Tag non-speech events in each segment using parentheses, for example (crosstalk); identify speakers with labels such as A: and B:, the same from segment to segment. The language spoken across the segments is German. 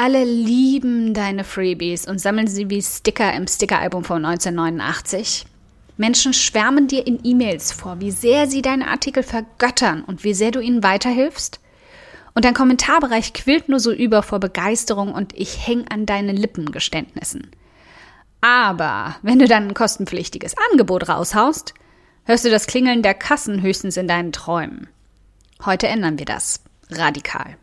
A: Alle lieben deine Freebies und sammeln sie wie Sticker im Stickeralbum von 1989. Menschen schwärmen dir in E-Mails vor, wie sehr sie deine Artikel vergöttern und wie sehr du ihnen weiterhilfst. Und dein Kommentarbereich quillt nur so über vor Begeisterung und ich häng an deinen Lippengeständnissen. Aber wenn du dann ein kostenpflichtiges Angebot raushaust, hörst du das Klingeln der Kassen höchstens in deinen Träumen. Heute ändern wir das. Radikal.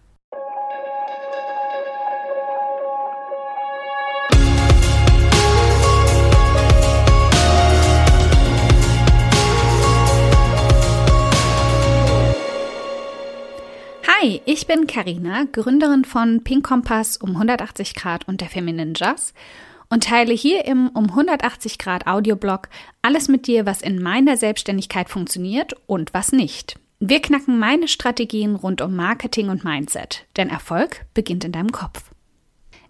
A: Ich bin Karina, Gründerin von Pink Kompass um 180 Grad und der Feminine Jazz und teile hier im um 180 Grad Audioblog alles mit dir, was in meiner Selbstständigkeit funktioniert und was nicht. Wir knacken meine Strategien rund um Marketing und Mindset, denn Erfolg beginnt in deinem Kopf.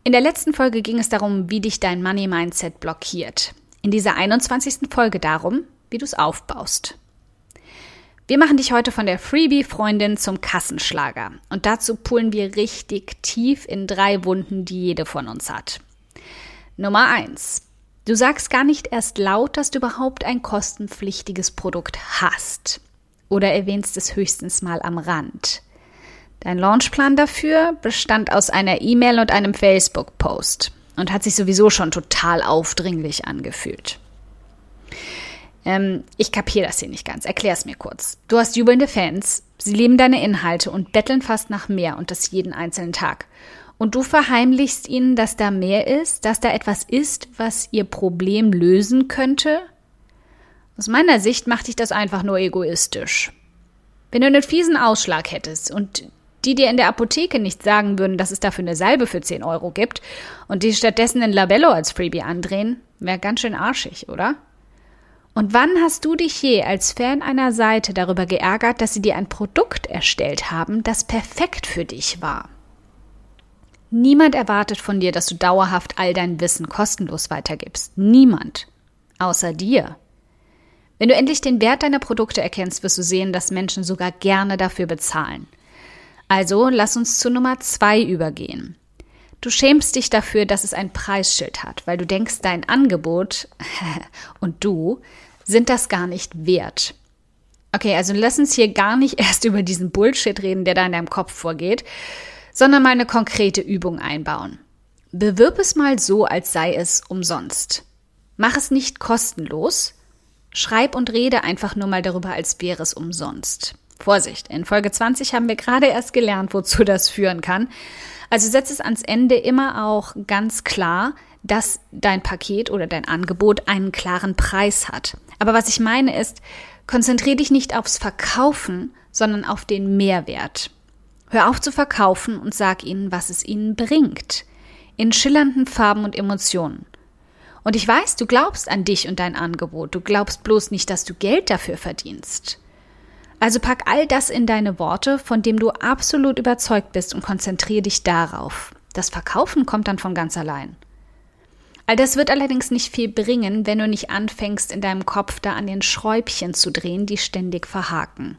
A: In der letzten Folge ging es darum, wie dich dein Money Mindset blockiert. In dieser 21. Folge darum, wie du es aufbaust. Wir machen dich heute von der Freebie-Freundin zum Kassenschlager. Und dazu pullen wir richtig tief in drei Wunden, die jede von uns hat. Nummer eins: Du sagst gar nicht erst laut, dass du überhaupt ein kostenpflichtiges Produkt hast. Oder erwähnst es höchstens mal am Rand. Dein Launchplan dafür bestand aus einer E-Mail und einem Facebook-Post und hat sich sowieso schon total aufdringlich angefühlt. Ähm, ich kapiere das hier nicht ganz. Erklär's mir kurz. Du hast jubelnde Fans, sie lieben deine Inhalte und betteln fast nach mehr und das jeden einzelnen Tag. Und du verheimlichst ihnen, dass da mehr ist, dass da etwas ist, was ihr Problem lösen könnte? Aus meiner Sicht macht dich das einfach nur egoistisch. Wenn du einen fiesen Ausschlag hättest und die dir in der Apotheke nicht sagen würden, dass es dafür eine Salbe für 10 Euro gibt und die stattdessen ein Labello als Freebie andrehen, wäre ganz schön arschig, oder? Und wann hast du dich je als Fan einer Seite darüber geärgert, dass sie dir ein Produkt erstellt haben, das perfekt für dich war? Niemand erwartet von dir, dass du dauerhaft all dein Wissen kostenlos weitergibst. Niemand. Außer dir. Wenn du endlich den Wert deiner Produkte erkennst, wirst du sehen, dass Menschen sogar gerne dafür bezahlen. Also lass uns zu Nummer zwei übergehen. Du schämst dich dafür, dass es ein Preisschild hat, weil du denkst, dein Angebot (laughs) und du sind das gar nicht wert. Okay, also lass uns hier gar nicht (laughs) erst über diesen Bullshit reden, der da in deinem Kopf vorgeht, sondern mal eine konkrete Übung einbauen. Bewirb es mal so, als sei es umsonst. Mach es nicht kostenlos. Schreib und rede einfach nur mal darüber, als wäre es umsonst. Vorsicht, in Folge 20 haben wir gerade erst gelernt, wozu das führen kann. Also setz es ans Ende immer auch ganz klar, dass dein Paket oder dein Angebot einen klaren Preis hat. Aber was ich meine ist, konzentriere dich nicht aufs Verkaufen, sondern auf den Mehrwert. Hör auf zu verkaufen und sag ihnen, was es ihnen bringt. In schillernden Farben und Emotionen. Und ich weiß, du glaubst an dich und dein Angebot. Du glaubst bloß nicht, dass du Geld dafür verdienst. Also pack all das in deine Worte, von dem du absolut überzeugt bist und konzentriere dich darauf. Das Verkaufen kommt dann von ganz allein. All das wird allerdings nicht viel bringen, wenn du nicht anfängst, in deinem Kopf da an den Schräubchen zu drehen, die ständig verhaken.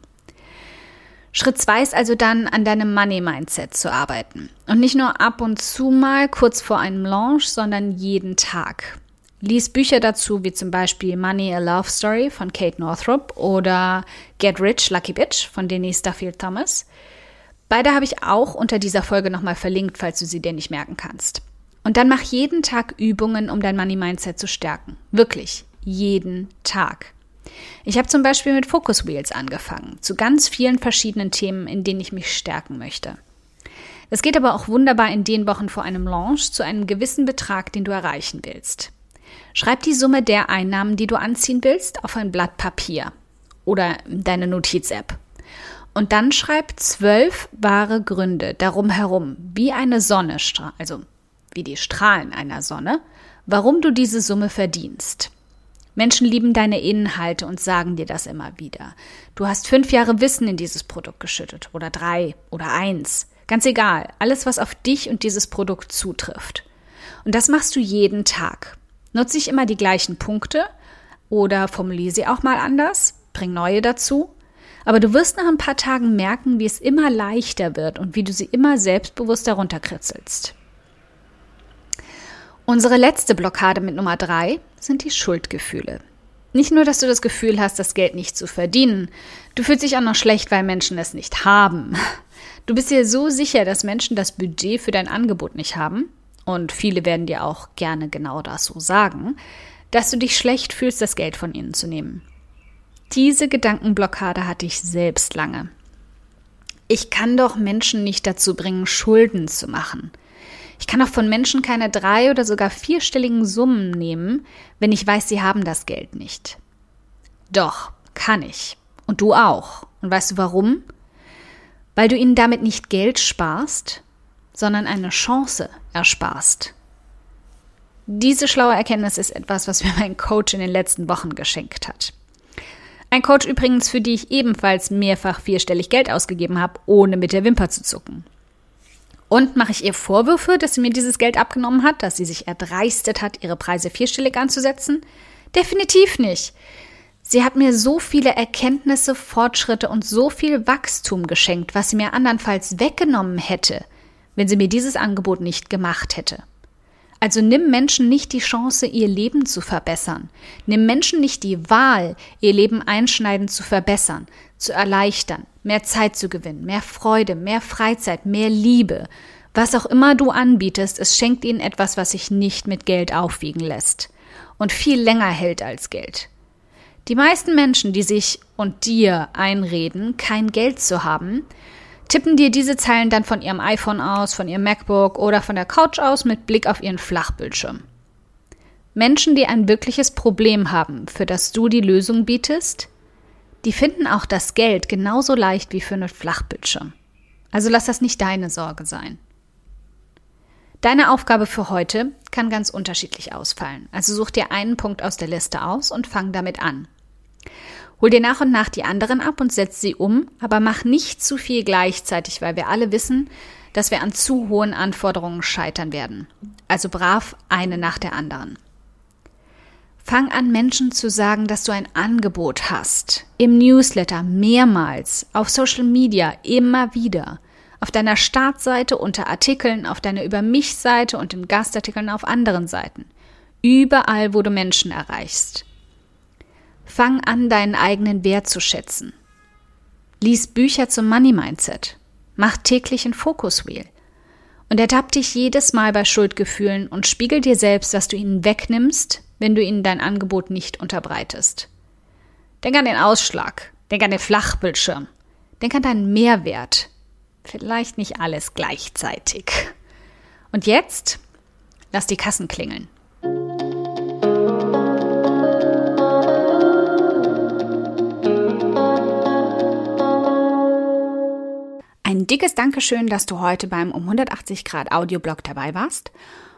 A: Schritt zwei ist also dann, an deinem Money-Mindset zu arbeiten. Und nicht nur ab und zu mal kurz vor einem Launch, sondern jeden Tag. Lies Bücher dazu, wie zum Beispiel Money a Love Story von Kate Northrop oder Get Rich Lucky Bitch von Denise Duffield Thomas. Beide habe ich auch unter dieser Folge nochmal verlinkt, falls du sie dir nicht merken kannst. Und dann mach jeden Tag Übungen, um dein Money Mindset zu stärken. Wirklich, jeden Tag. Ich habe zum Beispiel mit Focus Wheels angefangen, zu ganz vielen verschiedenen Themen, in denen ich mich stärken möchte. Es geht aber auch wunderbar in den Wochen vor einem Launch zu einem gewissen Betrag, den du erreichen willst. Schreib die Summe der Einnahmen, die du anziehen willst, auf ein Blatt Papier oder deine Notiz-App. Und dann schreib zwölf wahre Gründe darum herum, wie eine Sonne, also wie die Strahlen einer Sonne, warum du diese Summe verdienst. Menschen lieben deine Inhalte und sagen dir das immer wieder. Du hast fünf Jahre Wissen in dieses Produkt geschüttet oder drei oder eins. Ganz egal, alles, was auf dich und dieses Produkt zutrifft. Und das machst du jeden Tag. Nutze ich immer die gleichen Punkte oder formuliere sie auch mal anders, bring neue dazu. Aber du wirst nach ein paar Tagen merken, wie es immer leichter wird und wie du sie immer selbstbewusster runterkritzelst. Unsere letzte Blockade mit Nummer drei sind die Schuldgefühle. Nicht nur, dass du das Gefühl hast, das Geld nicht zu verdienen, du fühlst dich auch noch schlecht, weil Menschen es nicht haben. Du bist dir so sicher, dass Menschen das Budget für dein Angebot nicht haben, und viele werden dir auch gerne genau das so sagen, dass du dich schlecht fühlst, das Geld von ihnen zu nehmen. Diese Gedankenblockade hatte ich selbst lange. Ich kann doch Menschen nicht dazu bringen, Schulden zu machen. Ich kann auch von Menschen keine drei oder sogar vierstelligen Summen nehmen, wenn ich weiß, sie haben das Geld nicht. Doch, kann ich. Und du auch. Und weißt du warum? Weil du ihnen damit nicht Geld sparst, sondern eine Chance ersparst. Diese schlaue Erkenntnis ist etwas, was mir mein Coach in den letzten Wochen geschenkt hat. Ein Coach übrigens, für die ich ebenfalls mehrfach vierstellig Geld ausgegeben habe, ohne mit der Wimper zu zucken. Und mache ich ihr Vorwürfe, dass sie mir dieses Geld abgenommen hat, dass sie sich erdreistet hat, ihre Preise vierstellig anzusetzen? Definitiv nicht. Sie hat mir so viele Erkenntnisse, Fortschritte und so viel Wachstum geschenkt, was sie mir andernfalls weggenommen hätte, wenn sie mir dieses Angebot nicht gemacht hätte. Also nimm Menschen nicht die Chance, ihr Leben zu verbessern. Nimm Menschen nicht die Wahl, ihr Leben einschneidend zu verbessern, zu erleichtern, mehr Zeit zu gewinnen, mehr Freude, mehr Freizeit, mehr Liebe. Was auch immer du anbietest, es schenkt ihnen etwas, was sich nicht mit Geld aufwiegen lässt und viel länger hält als Geld. Die meisten Menschen, die sich und dir einreden, kein Geld zu haben, tippen dir diese Zeilen dann von ihrem iPhone aus, von ihrem MacBook oder von der Couch aus mit Blick auf ihren Flachbildschirm. Menschen, die ein wirkliches Problem haben, für das du die Lösung bietest, die finden auch das Geld genauso leicht wie für einen Flachbildschirm. Also lass das nicht deine Sorge sein. Deine Aufgabe für heute kann ganz unterschiedlich ausfallen. Also such dir einen Punkt aus der Liste aus und fang damit an. Hol dir nach und nach die anderen ab und setz sie um, aber mach nicht zu viel gleichzeitig, weil wir alle wissen, dass wir an zu hohen Anforderungen scheitern werden. Also brav eine nach der anderen. Fang an, Menschen zu sagen, dass du ein Angebot hast. Im Newsletter mehrmals, auf Social Media immer wieder, auf deiner Startseite unter Artikeln, auf deiner Über mich Seite und in Gastartikeln auf anderen Seiten. Überall, wo du Menschen erreichst. Fang an, deinen eigenen Wert zu schätzen. Lies Bücher zum Money Mindset. Mach täglich ein Focus Wheel. Und ertapp dich jedes Mal bei Schuldgefühlen und spiegel dir selbst, was du ihnen wegnimmst, wenn du ihnen dein Angebot nicht unterbreitest. Denk an den Ausschlag. Denk an den Flachbildschirm. Denk an deinen Mehrwert. Vielleicht nicht alles gleichzeitig. Und jetzt lass die Kassen klingeln. Ein dickes Dankeschön, dass du heute beim um 180 Grad Audioblog dabei warst.